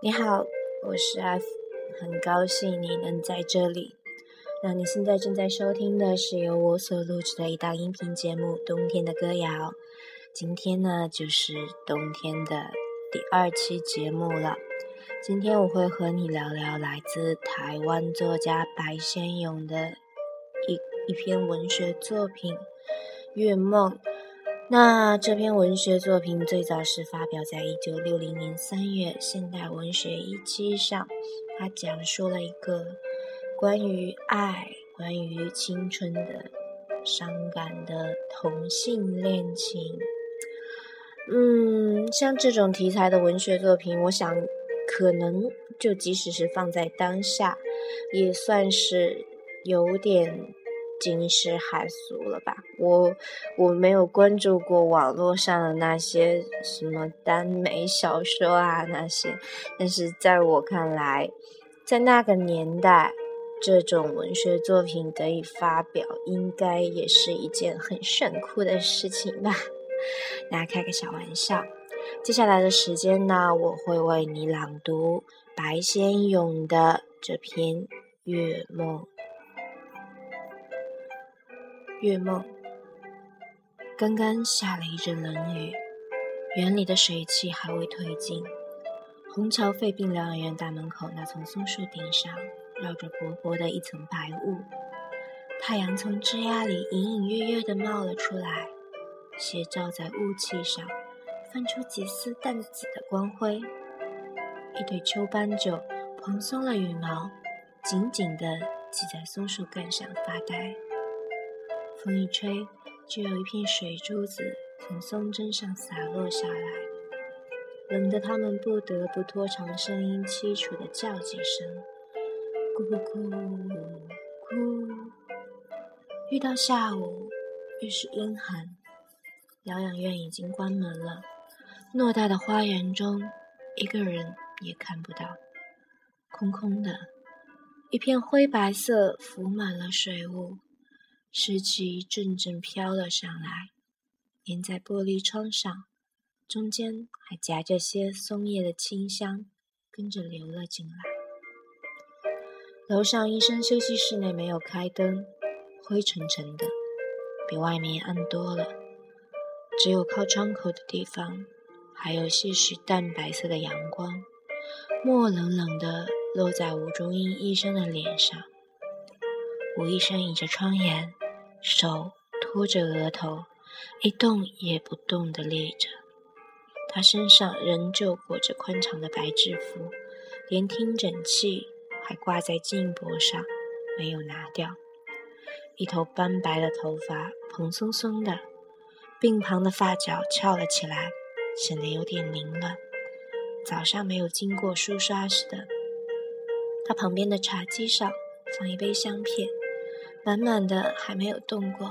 你好，我是 F，很高兴你能在这里。那你现在正在收听的是由我所录制的一档音频节目《冬天的歌谣》。今天呢，就是冬天的第二期节目了。今天我会和你聊聊来自台湾作家白先勇的一一篇文学作品《月梦》。那这篇文学作品最早是发表在一九六零年三月《现代文学》一期上，它讲述了一个关于爱、关于青春的伤感的同性恋情。嗯，像这种题材的文学作品，我想可能就即使是放在当下，也算是有点。惊世骇俗了吧？我我没有关注过网络上的那些什么耽美小说啊那些，但是在我看来，在那个年代，这种文学作品得以发表，应该也是一件很炫酷的事情吧？那开个小玩笑。接下来的时间呢，我会为你朗读白先勇的这篇《月梦》。月梦，刚刚下了一阵冷雨，园里的水汽还未退尽。虹桥肺病疗养院大门口那丛松树顶上，绕着薄薄的一层白雾，太阳从枝桠里隐隐约约地冒了出来，斜照在雾气上，泛出几丝淡紫的光辉。一对秋斑鸠蓬松了羽毛，紧紧地系在松树干上发呆。风一吹，就有一片水珠子从松针上洒落下来，冷得他们不得不拖长声音，凄楚地叫几声：“咕咕咕。”遇到下午，越是阴寒。疗养院已经关门了，偌大的花园中，一个人也看不到，空空的，一片灰白色浮满了水雾。湿气阵阵飘了上来，粘在玻璃窗上，中间还夹着些松叶的清香，跟着流了进来。楼上医生休息室内没有开灯，灰沉沉的，比外面暗多了。只有靠窗口的地方，还有些许淡白色的阳光，墨冷冷的落在吴中英医生的脸上。吴医生倚着窗沿。手托着额头，一动也不动地立着。他身上仍旧裹着宽敞的白制服，连听诊器还挂在颈脖上，没有拿掉。一头斑白的头发蓬松松的，鬓旁的发角翘了起来，显得有点凌乱。早上没有经过梳刷似的。他旁边的茶几上放一杯香片。满满的还没有动过，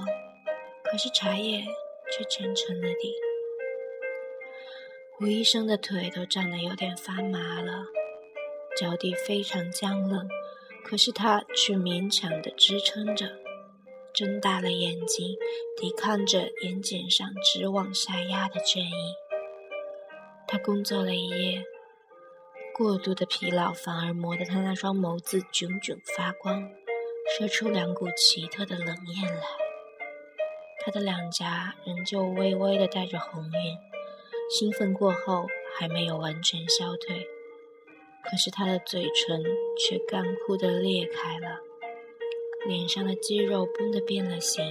可是茶叶却沉沉了地。吴医生的腿都站得有点发麻了，脚底非常僵冷，可是他却勉强地支撑着，睁大了眼睛，抵抗着眼睑上直往下压的倦意。他工作了一夜，过度的疲劳反而磨得他那双眸子炯炯发光。射出两股奇特的冷焰来，他的两颊仍旧微微的带着红晕，兴奋过后还没有完全消退，可是他的嘴唇却干枯的裂开了，脸上的肌肉绷得变了形。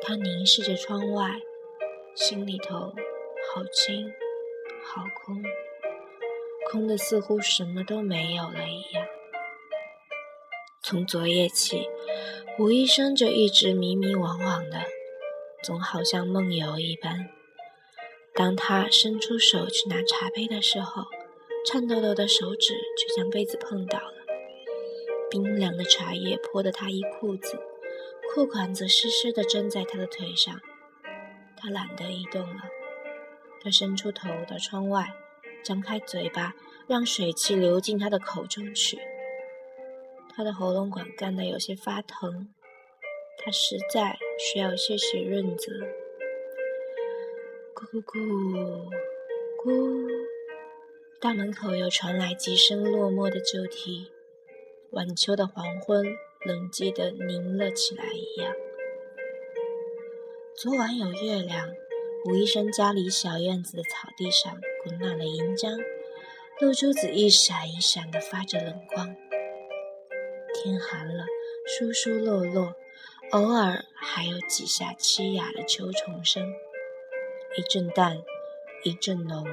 他凝视着窗外，心里头好轻，好空，空的似乎什么都没有了一样。从昨夜起，吴医生就一直迷迷惘惘的，总好像梦游一般。当他伸出手去拿茶杯的时候，颤抖抖的手指却将杯子碰倒了，冰凉的茶叶泼得他一裤子，裤管则湿湿的粘在他的腿上。他懒得移动了，他伸出头到窗外，张开嘴巴，让水汽流进他的口中去。他的喉咙管干得有些发疼，他实在需要些许润泽。咕咕咕，咕，大门口又传来几声落寞的旧啼，晚秋的黄昏冷寂的凝了起来一样。昨晚有月亮，吴医生家里小院子的草地上滚满了银浆，露珠子一闪一闪的发着冷光。天寒了，疏疏落落，偶尔还有几下凄哑的秋虫声，一阵淡，一阵浓。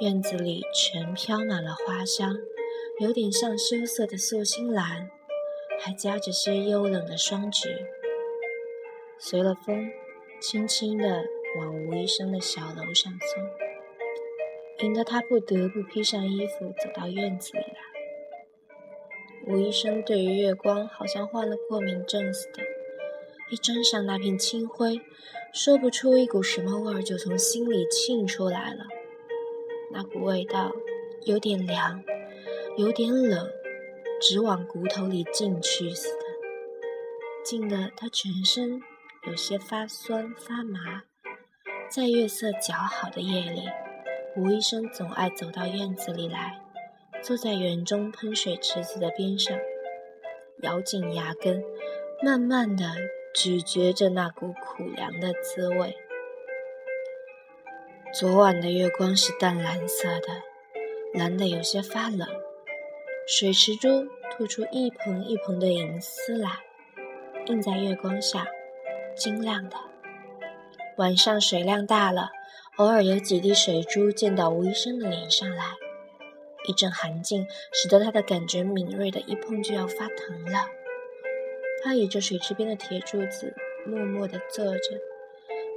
院子里全飘满了花香，有点像羞涩的素心兰，还夹着些幽冷的霜菊。随了风，轻轻地往吴医生的小楼上送，引得他不得不披上衣服走到院子里来。吴医生对于月光好像患了过敏症似的，一沾上那片清辉，说不出一股什么味儿，就从心里沁出来了。那股味道有点凉，有点冷，直往骨头里进去似的，进得他全身有些发酸发麻。在月色较好的夜里，吴医生总爱走到院子里来，坐在园中喷水池子的边上，咬紧牙根，慢慢地咀嚼着那股苦凉的滋味。昨晚的月光是淡蓝色的，蓝得有些发冷。水池中吐出一蓬一蓬的银丝来，映在月光下，晶亮的。晚上水量大了，偶尔有几滴水珠溅到吴医生的脸上来，一阵寒劲使得他的感觉敏锐的一碰就要发疼了。他倚着水池边的铁柱子，默默地坐着。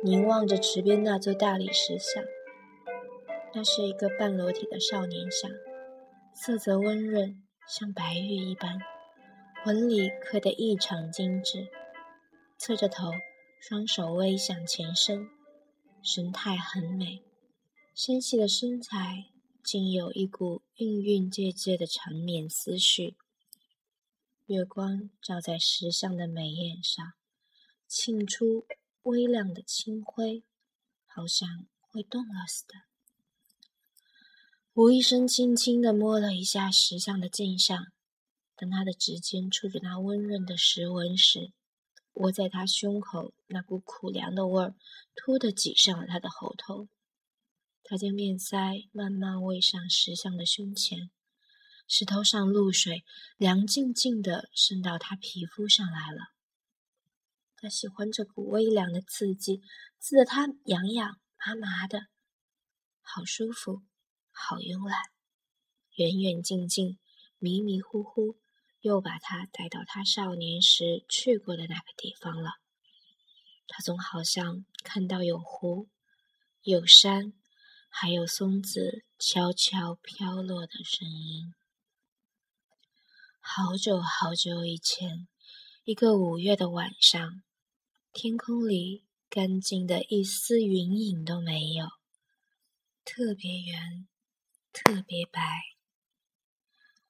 凝望着池边那座大理石像，那是一个半裸体的少年像，色泽温润，像白玉一般，纹理刻得异常精致。侧着头，双手微向前伸，神态很美，纤细的身材竟有一股韵韵借借的缠绵思绪。月光照在石像的眉眼上，沁出。微亮的清辉，好像会动了似的。吴医生轻轻地摸了一下石像的镜上，当他的指尖触着那温润的石纹时，窝在他胸口那股苦凉的味儿突的挤上了他的喉头。他将面腮慢慢喂上石像的胸前，石头上露水凉静静地渗到他皮肤上来了。他喜欢这股微凉的刺激，刺得他痒痒麻麻的，好舒服，好慵懒。远远近近，迷迷糊糊，又把他带到他少年时去过的那个地方了。他总好像看到有湖，有山，还有松子悄悄飘落的声音。好久好久以前，一个五月的晚上。天空里干净的一丝云影都没有，特别圆，特别白，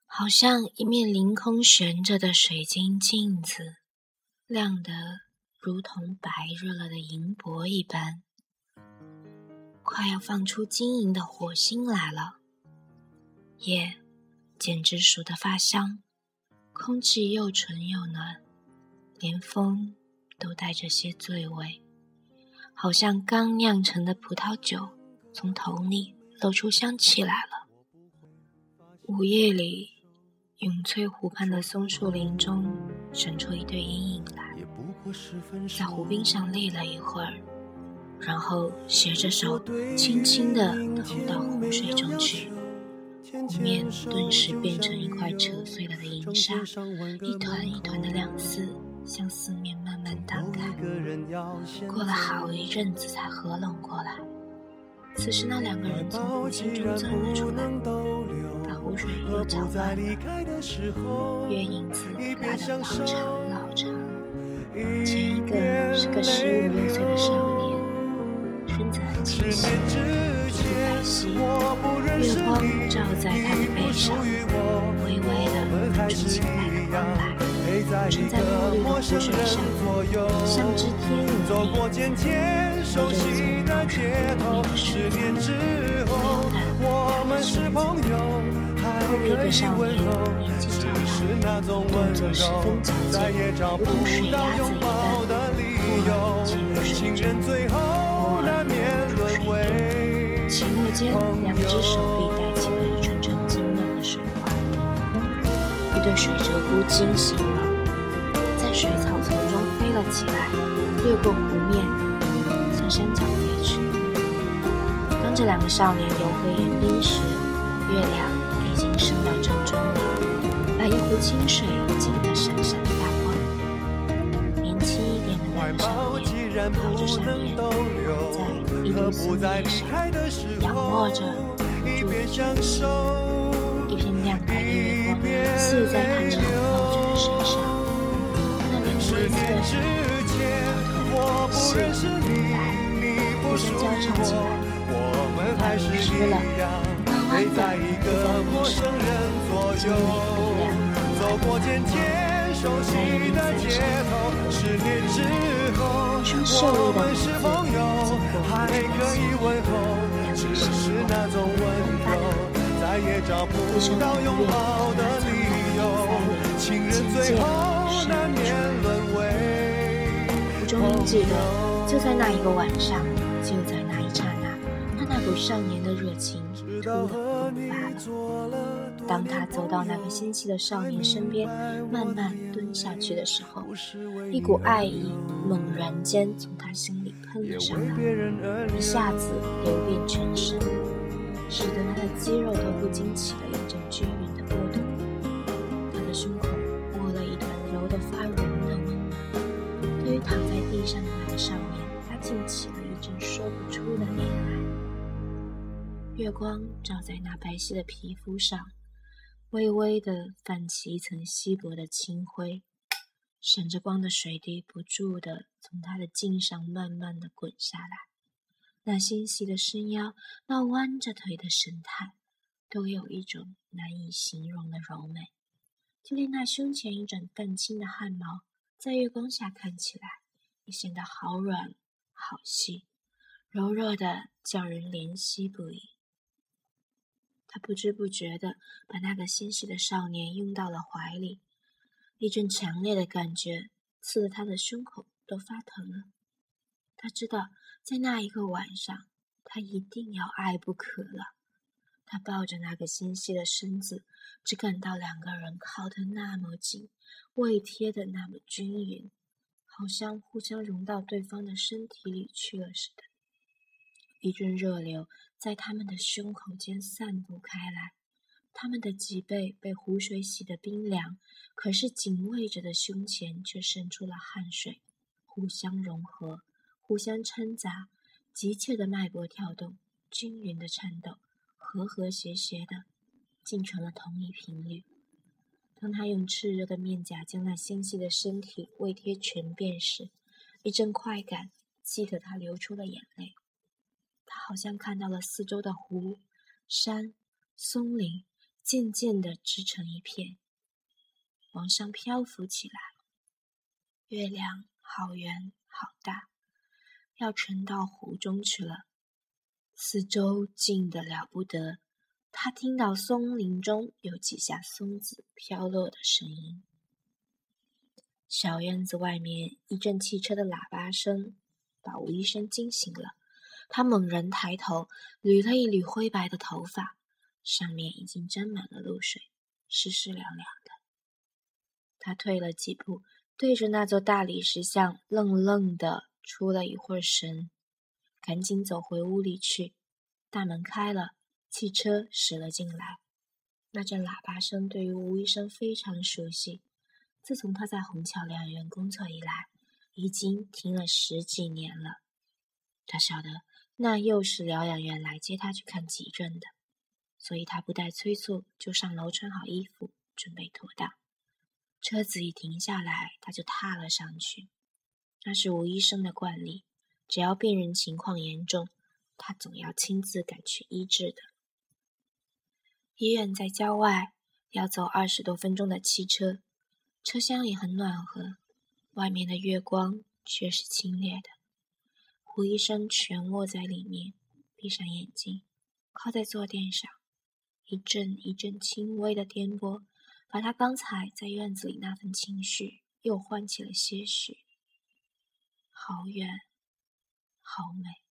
好像一面凌空悬着的水晶镜子，亮得如同白热了的银箔一般，快要放出晶莹的火星来了。夜简直熟得发香，空气又纯又暖，连风。都带着些醉味，好像刚酿成的葡萄酒从桶里露出香气来了。午夜里，永翠湖畔的松树林中闪出一对阴影来，在湖边上立了一会儿，然后携着手轻轻地投到湖水中去，湖面顿时变成一块扯碎了的银沙，一团一团的亮丝。向四面慢慢荡开，过了好一阵子才合拢过来。此时，那两个人从湖心中走了出来，把湖水又搅乱了。月影子拉得老长老长。前一个是个十五六岁的少年，身子很纤细，皮肤白皙，月光照在他的背上，微微的泛出清白的光来。沉在墨绿的湖水上，像只天鹅一样，随着从高山扑面的水流，悠悠的他的身子。后一个少年年纪较大，动作十分矫健，如同水鸭子一般，忽而潜间，两只手臂带起了一串串晶亮的水花。一对水鹧鸪惊醒了，在水草丛中飞了起来，越过湖面，向山脚飞去。当这两个少年游回岩滨时，月亮。已经升到正中了，把一湖清水浸得闪闪发光。年轻一点的两个少年靠着山岩，在一缕松叶上仰卧着，住着。一片亮白的月光泻在他长冒着的身上，他的脸微侧着，额头细如明白，不时交叉起来，迷失了。在一个陌生人左右，走过渐渐熟悉的街头。十年之后，我们是朋友，还可以问候，只是那种温柔，再也找不到拥抱的理由。情人最后难免沦为我终于记得，就在那一个晚上，就在那一刹那，他那股少年的热情。突然。当他走到那个纤细的少年身边，慢慢蹲下去的时候，一股爱意猛然间从他心里喷了上来，一下子流遍全身，使得他的肌肉都不禁起了一阵均匀的波动。他的胸口握了一团柔得发软的温暖。对于躺在地上的那个少年，他竟起月光照在那白皙的皮肤上，微微的泛起一层稀薄的青灰，闪着光的水滴不住的从他的颈上慢慢的滚下来。那纤细的身腰，那弯着腿的神态，都有一种难以形容的柔美。就连那胸前一整淡青的汗毛，在月光下看起来也显得好软好细，柔弱的叫人怜惜不已。他不知不觉地把那个纤细的少年拥到了怀里，一阵强烈的感觉刺得他的胸口都发疼了。他知道，在那一个晚上，他一定要爱不可了。他抱着那个纤细的身子，只感到两个人靠得那么紧，胃贴得那么均匀，好像互相融到对方的身体里去了似的。一阵热流在他们的胸口间散布开来，他们的脊背被湖水洗得冰凉，可是紧偎着的胸前却渗出了汗水，互相融合，互相掺杂，急切的脉搏跳动，均匀的颤抖，和和谐谐的，竟成了同一频率。当他用炽热的面颊将那纤细的身体胃贴全遍时，一阵快感激得他流出了眼泪。他好像看到了四周的湖、山、松林，渐渐地织成一片，往上漂浮起来。月亮好圆好大，要沉到湖中去了。四周静得了不得，他听到松林中有几下松子飘落的声音。小院子外面一阵汽车的喇叭声，把吴医生惊醒了。他猛然抬头，捋了一捋灰白的头发，上面已经沾满了露水，湿湿凉凉的。他退了几步，对着那座大理石像愣愣的出了一会儿神，赶紧走回屋里去。大门开了，汽车驶了进来。那阵喇叭声对于吴医生非常熟悉，自从他在虹桥疗养院工作以来，已经听了十几年了。他晓得。那又是疗养院来接他去看急诊的，所以他不带催促就上楼穿好衣服，准备妥当。车子一停下来，他就踏了上去。那是吴医生的惯例，只要病人情况严重，他总要亲自赶去医治的。医院在郊外，要走二十多分钟的汽车，车厢里很暖和，外面的月光却是清冽的。胡医生蜷卧在里面，闭上眼睛，靠在坐垫上，一阵一阵轻微的颠簸，把他刚才在院子里那份情绪又唤起了些许。好远，好美。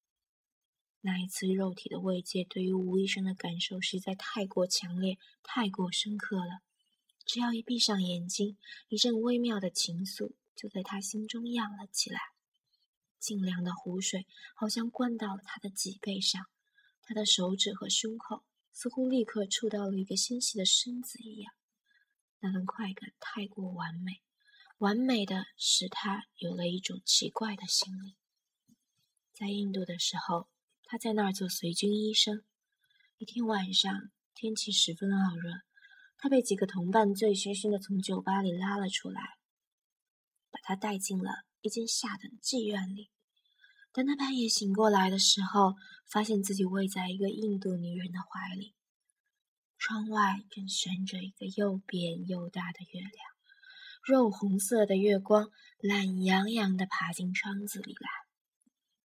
那一次肉体的慰藉，对于吴医生的感受实在太过强烈，太过深刻了。只要一闭上眼睛，一阵微妙的情愫就在他心中漾了起来。清凉的湖水好像灌到了他的脊背上。他的手指和胸口似乎立刻触到了一个纤细的身子一样，那份快感太过完美，完美的使他有了一种奇怪的心理。在印度的时候，他在那儿做随军医生。一天晚上，天气十分傲热，他被几个同伴醉醺醺的从酒吧里拉了出来，把他带进了一间下等妓院里。等他半夜醒过来的时候，发现自己偎在一个印度女人的怀里，窗外正悬着一个又扁又大的月亮，肉红色的月光懒洋洋地爬进窗子里来，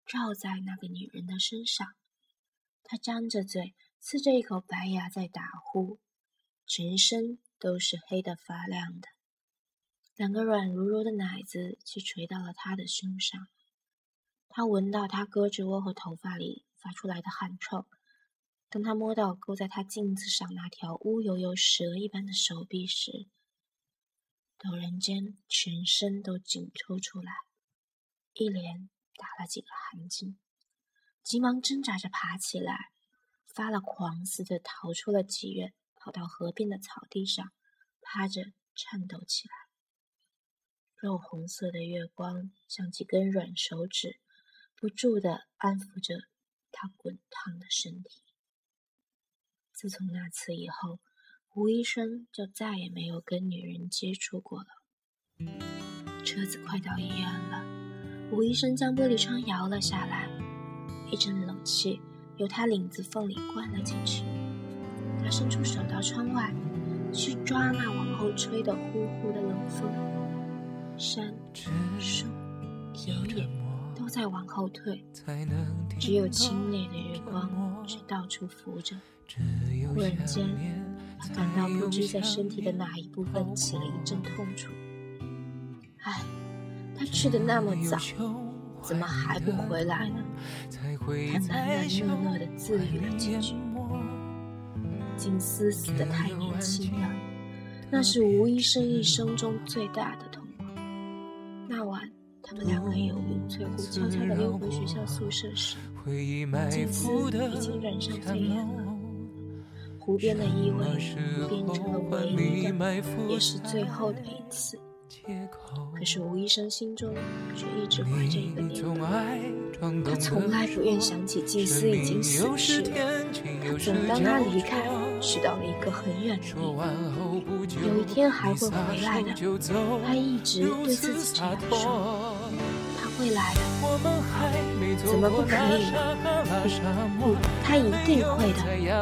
照在那个女人的身上。她张着嘴，呲着一口白牙在打呼，全身都是黑的发亮的，两个软如柔的奶子却垂到了他的胸上。他闻到他胳肢窝和头发里发出来的汗臭，当他摸到勾在他镜子上那条乌油油蛇一般的手臂时，陡然间全身都紧抽出来，一连打了几个寒噤，急忙挣扎着爬起来，发了狂似的逃出了妓院，跑到河边的草地上，趴着颤抖起来。肉红色的月光像几根软手指。不住地安抚着他滚烫的身体。自从那次以后，吴医生就再也没有跟女人接触过了。车子快到医院了，吴医生将玻璃窗摇了下来，一阵冷气由他领子缝里灌了进去。他伸出手到窗外，去抓那往后吹的呼呼的冷风。山、树、田野。都在往后退，只有清冽的月光却到处浮着。忽然间，他感到不知在身体的哪一部分起了一阵痛楚。唉，他去的那么早，怎么还不回来呢？他喃喃讷讷地自语了几句。金丝死的太年轻了，那是吴医生一生中最大的痛苦。那晚。他们两个有云翠湖悄悄地溜回学校宿舍时，金丝已经染上肺炎了。湖边的依偎变成了唯一的，也是最后的一次。可是吴医生心中却一直怀着一个念头，他从来不愿想起祭司已经死去了。他总当他离开，去到了一个很远的地方，有一天还会回来的。他一直对自己这样说：“他会来的，怎么不可以呢？不，他一定会的。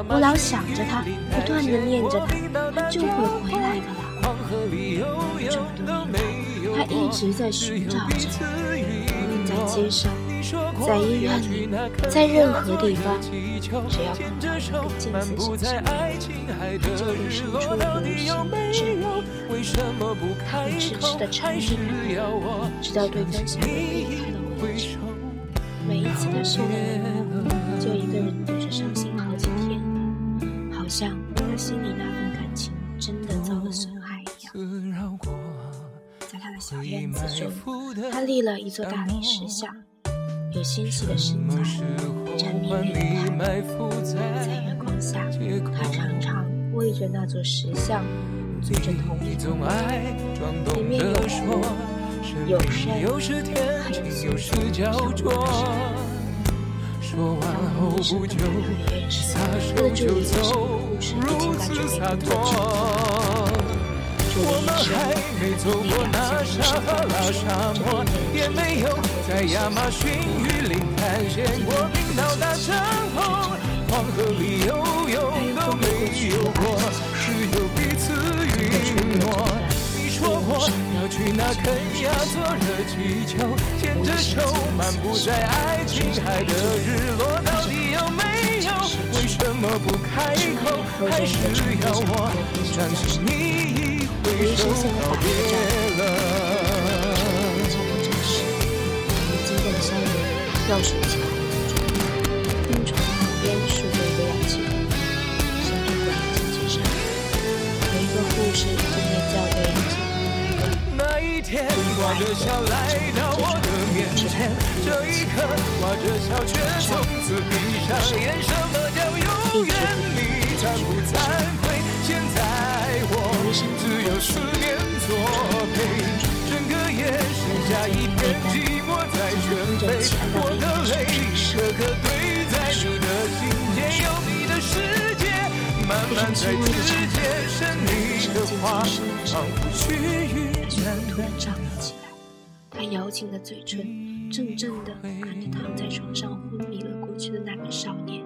我老想着他，不断的念着他，他就会回来的了。”这么多年来，他一直在寻找着，无论在街上，在医院里，在任何地方，只要碰到一个镜子身上，他就会生出无形的执念，他痴痴的缠着他，直到对方想要离开的为止。每一次他失恋就一个人独自伤心好几天，好像他心里那份感情真的遭了损害一样。在他的小院子中，他立了一座大理石像，有纤细的身材，缠绵圆盘。在月光下，他常常偎着那座石像，做着同一种梦。里面有湖，有山，还有松树交错。说完后不久，他就走，如此洒脱。我们还没走过那撒哈拉沙漠，也没有在亚马逊雨林探险过冰岛大帐篷，黄河里游泳都没有过，只有彼此允诺。你说过要去那肯亚做热气球，牵着手漫步在爱琴海的日落，到底有没有？为什么不开口？还是要我相信你已挥手告别了？恰逢这时，我惊动的少爷跳水起来。冰床旁边竖着一个氧气瓶，身边挂着氧气扇，有一个护士正在校对氧气瓶的那一天，挂着笑来到我的面前，这一刻挂着笑却从此闭上眼，什么叫永远？我只有思念作陪，整个夜剩下一片寂寞在喧飞，我的泪颗颗堆。在你的心间有你的世界，慢慢在指尖生你的花，仿佛须臾间突然站了起来，他咬紧了嘴唇，怔怔地看着躺在床上昏迷了过去的那个少年，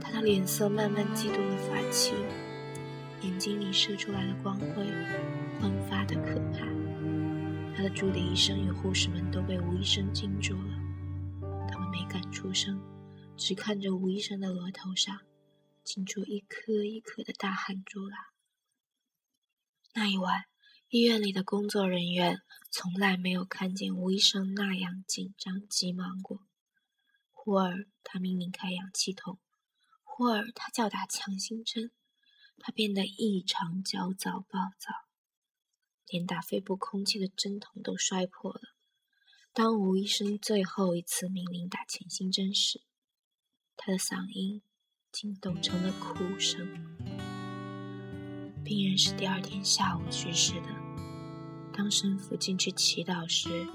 他的脸色慢慢激动的发青，眼睛里射出来的光辉焕发的可怕。他的助理医生与护士们都被吴医生惊住了，他们没敢出声。只看着吴医生的额头上浸出一颗一颗的大汗珠来。那一晚，医院里的工作人员从来没有看见吴医生那样紧张急忙过。忽而他命令开氧气筒，忽而他叫打强心针，他变得异常焦躁暴躁，连打肺部空气的针筒都摔破了。当吴医生最后一次命令打强心针时，他的嗓音竟抖成了哭声。病人是第二天下午去世的。当神父进去祈祷时，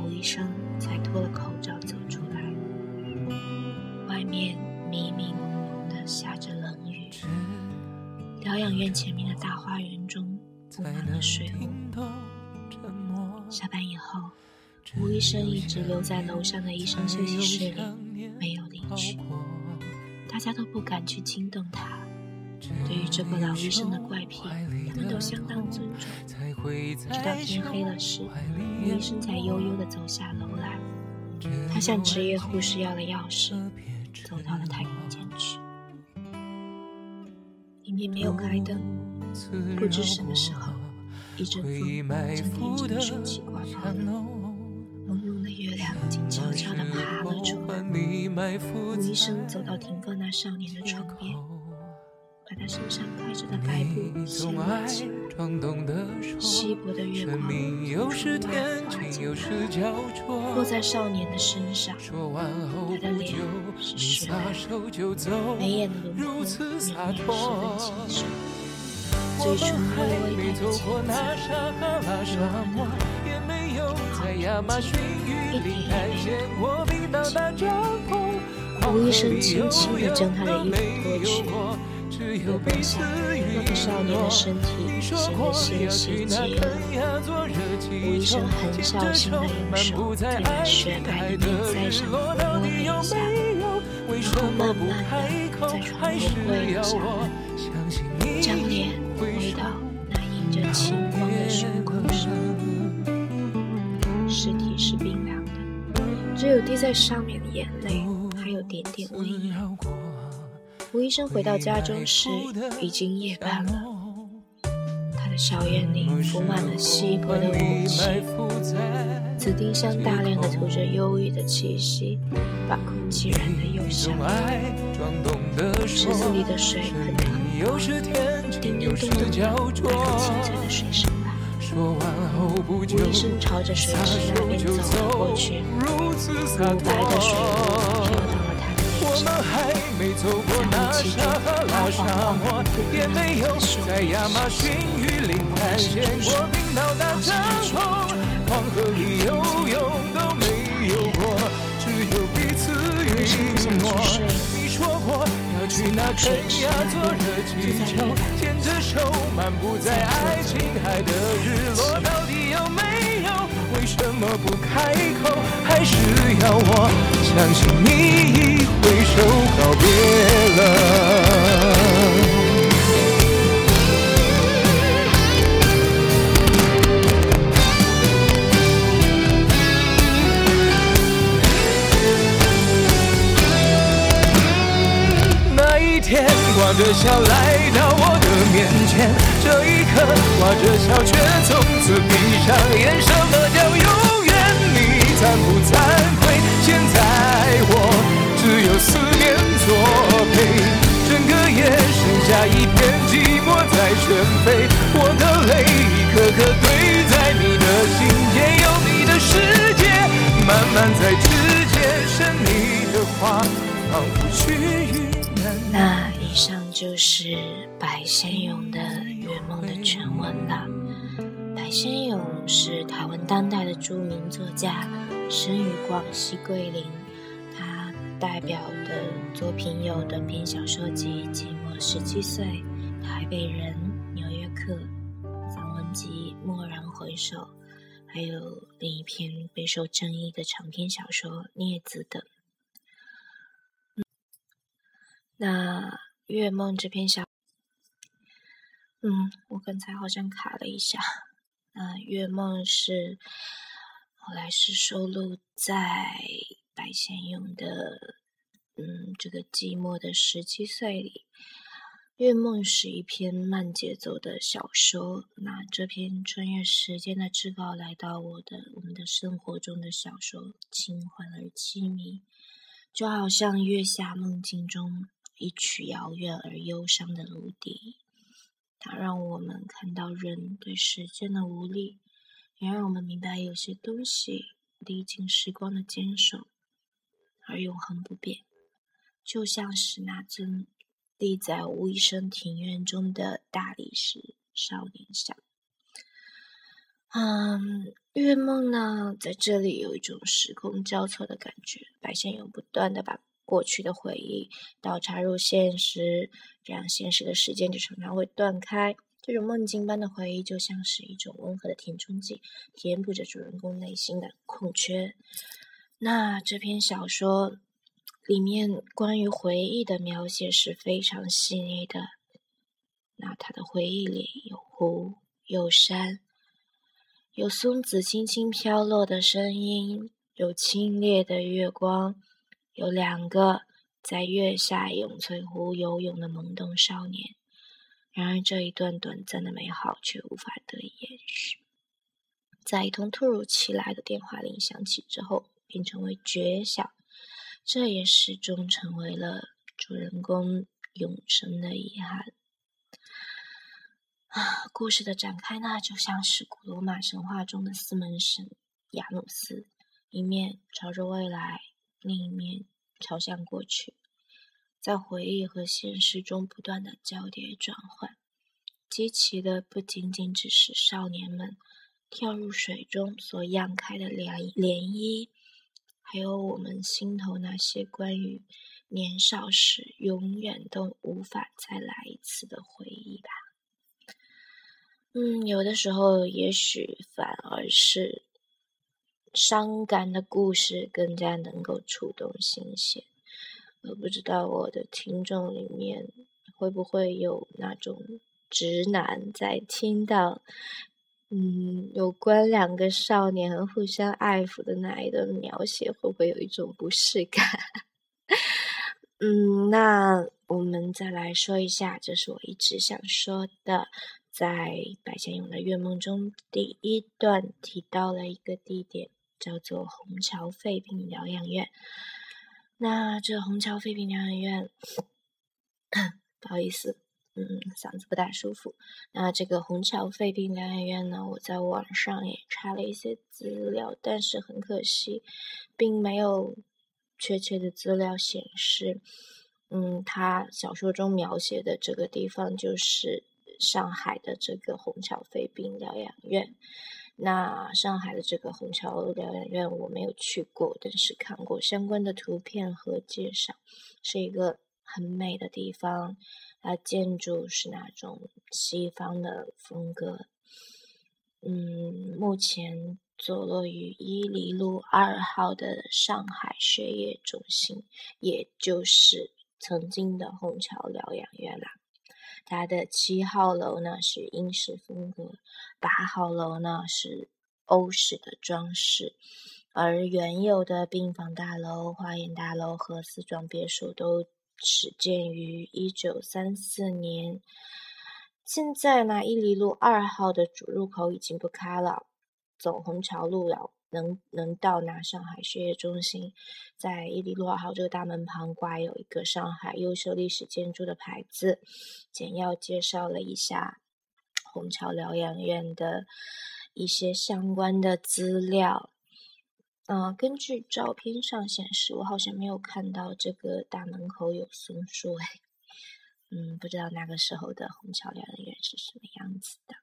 吴医生才脱了口罩走出来。外面迷迷蒙蒙的下。疗养院前面的大花园中布满了水雾。下班以后，吴医生一直留在楼上的医生休息室里。没有离去，大家都不敢去惊动他。对于这个老医生的怪癖，他们都相当尊重。直到天黑了时，吴医生才悠悠地走下楼来。他向职业护士要了钥匙，走到了太空间去。里面没有开灯，不知什么时候，一阵风将天井的水汽刮跑了。朦胧的月亮静悄悄地爬了出来。吴医生走到停放那少年的床边，把他身上盖着的白布掀了起来。稀薄的月光如水般滑进来，落在少年的身上。他的脸是雪白的，眉眼的轮廓十分清秀，嘴唇微微带着浅紫，柔嫩的。吴医生轻轻地将他的衣服脱去，又放下那个少年的身体显得纤细极了。吴医生很小心地用手在那雪白的面腮上摸了一下，然后慢慢地在床边跪了下来，将脸回到那映着青光的胸口上。尸体是冰凉的，只有滴在上面的眼泪还有点点温热。吴医生回到家中时，已经夜半了。他的小院里铺满了稀薄的雾气，紫丁香大量的吐着忧郁的气息，把空气染得又香又池子里的水很高，叮叮咚咚的，发出清脆的水声。吴医生朝着水池那边走了过去，乳白的水飘到了他的脸上，在雾气中，他缓缓地步入了休息室。他伸出手，好像在水中抓住了空气。吴医生不想去睡了。去那肯亚坐热气球，牵着手漫步在爱琴海的日落，到底有没有？为什么不开口？还是要我相信你已挥手告别了那一天？着笑来到我的面前，这一刻挂着笑，却从此闭上眼，什么叫永远？你惭不惭愧？现在我只有思念作陪。整个夜剩下一片寂寞在喧飞，我的泪一颗颗堆在你的心间，有你的世界，慢慢在指尖生你的话，仿佛去云南。那就是白先勇的《圆梦》的全文了。白先勇是台湾当代的著名作家，生于广西桂林。他代表的作品有短篇小说集《寂寞十七岁》、《台北人》、《纽约客》、散文集《蓦然回首》，还有另一篇备受争议的长篇小说《镊子》等。那《月梦》这篇小，嗯，我刚才好像卡了一下。那《月梦》是后来是收录在。白先勇的，嗯，这个寂寞的十七岁里，《月梦》是一篇慢节奏的小说。那这篇穿越时间的至高来到我的我们的生活中的小说，轻缓而凄迷，就好像月下梦境中一曲遥远而忧伤的芦笛。它让我们看到人对时间的无力，也让我们明白有些东西历经时光的坚守。而永恒不变，就像是那尊立在无一生庭院中的大理石少年像。嗯，月梦呢，在这里有一种时空交错的感觉。白先勇不断的把过去的回忆倒插入现实，这样现实的时间就常常会断开。这种梦境般的回忆，就像是一种温和的填充剂，填补着主人公内心的空缺。那这篇小说里面关于回忆的描写是非常细腻的。那他的回忆里有湖，有山，有松子轻轻飘落的声音，有清冽的月光，有两个在月下永翠湖游泳的懵懂少年。然而，这一段短暂的美好却无法得以延续。在一通突如其来的电话铃响起之后。便成为绝响，这也始终成为了主人公永生的遗憾。啊，故事的展开呢，就像是古罗马神话中的四门神雅努斯，一面朝着未来，另一面朝向过去，在回忆和现实中不断的交叠转换，激起的不仅仅只是少年们跳入水中所漾开的涟涟漪。还有我们心头那些关于年少时永远都无法再来一次的回忆吧。嗯，有的时候也许反而是伤感的故事更加能够触动心弦。我不知道我的听众里面会不会有那种直男在听到。嗯，有关两个少年互相爱抚的那一段描写，会不会有一种不适感？嗯，那我们再来说一下，这是我一直想说的，在白先勇的《月梦》中，第一段提到了一个地点，叫做虹桥肺病疗养院。那这虹桥肺病疗养院，不好意思。嗯，嗓子不大舒服。那这个虹桥肺病疗养院呢？我在网上也查了一些资料，但是很可惜，并没有确切的资料显示，嗯，他小说中描写的这个地方就是上海的这个虹桥肺病疗养院。那上海的这个虹桥疗养院我没有去过，但是看过相关的图片和介绍，是一个很美的地方。它建筑是那种西方的风格，嗯，目前坐落于伊犁路二号的上海血液中心，也就是曾经的虹桥疗养院啦。它的七号楼呢是英式风格，八号楼呢是欧式的装饰，而原有的病房大楼、花园大楼和四幢别墅都。始建于一九三四年。现在呢，伊犁路二号的主入口已经不开了，走虹桥路了，能能到达上海血液中心。在伊犁路二号这个大门旁挂有一个上海优秀历史建筑的牌子，简要介绍了一下虹桥疗养院的一些相关的资料。嗯，根据照片上显示，我好像没有看到这个大门口有松树哎。嗯，不知道那个时候的虹桥疗养院是什么样子的。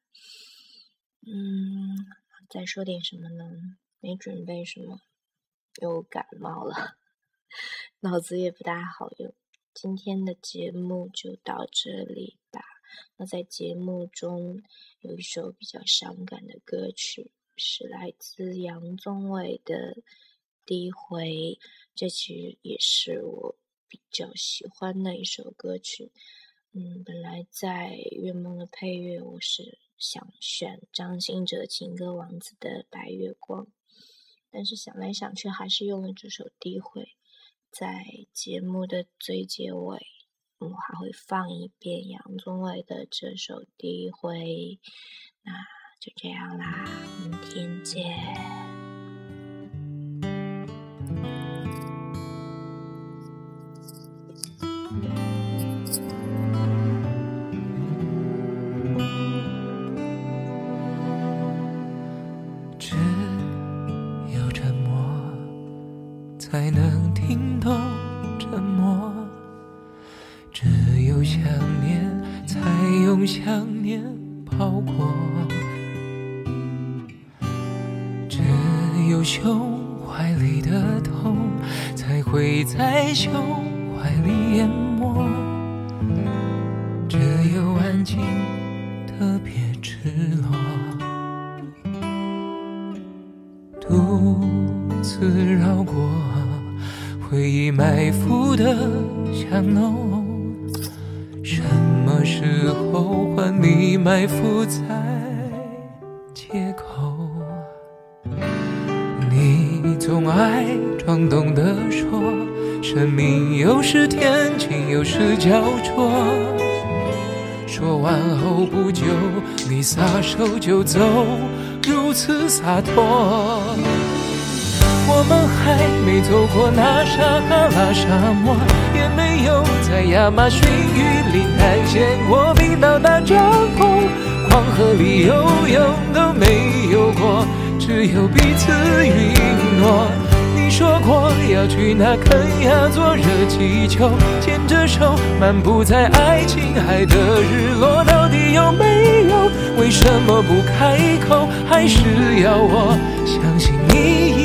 嗯，再说点什么呢？没准备什么，又感冒了，脑子也不大好用。今天的节目就到这里吧。那在节目中有一首比较伤感的歌曲，是来自杨宗纬的《第一回》，这其实也是我。比较喜欢的一首歌曲，嗯，本来在《月梦》的配乐，我是想选张信哲情歌王子的《白月光》，但是想来想去，还是用了这首《低回》。在节目的最结尾，我还会放一遍杨宗纬的这首《低回》。那就这样啦，明天见。胸怀里的痛才会在胸怀里淹没，只有安静特别赤裸，独自绕过。回忆埋伏的巷弄，什么时候换你埋伏在街口？总爱装懂得说，生命有时天晴，有时焦灼。说完后不久，你撒手就走，如此洒脱。我们还没走过那撒哈拉沙漠，也没有在亚马逊雨林探险过冰岛大帐篷，黄河里游泳都没有过，只有彼此允诺。你说过要去那肯亚坐热气球，牵着手漫步在爱琴海的日落，到底有没有？为什么不开口？还是要我相信你？